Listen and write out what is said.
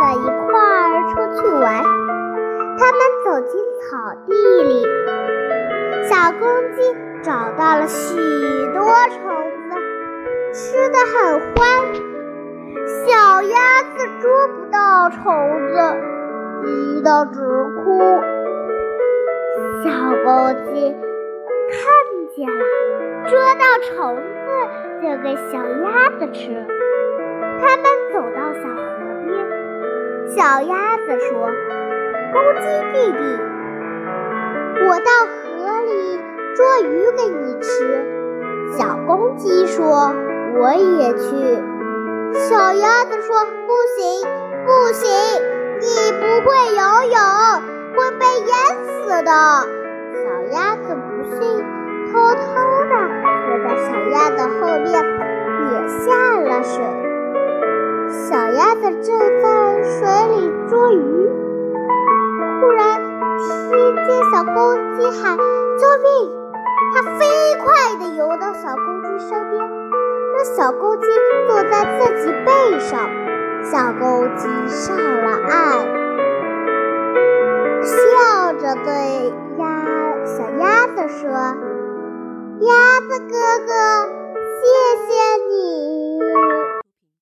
在一块儿出去玩。他们走进草地里，小公鸡找到了许多虫子，吃的很欢。小鸭子捉不到虫子，急得直哭。小公鸡看见了，捉到虫子就给小鸭子吃。小鸭子说：“公鸡弟弟，我到河里捉鱼给你吃。”小公鸡说：“我也去。”小鸭子说：“不行，不行，你不会游泳，会被淹死的。”小鸭子不信，偷偷鸭子正在水里捉鱼，忽然听见小公鸡喊，救命！它飞快地游到小公鸡身边，让小公鸡坐在自己背上。小公鸡上了岸，笑着对鸭，小鸭子说：「鸭子哥哥。」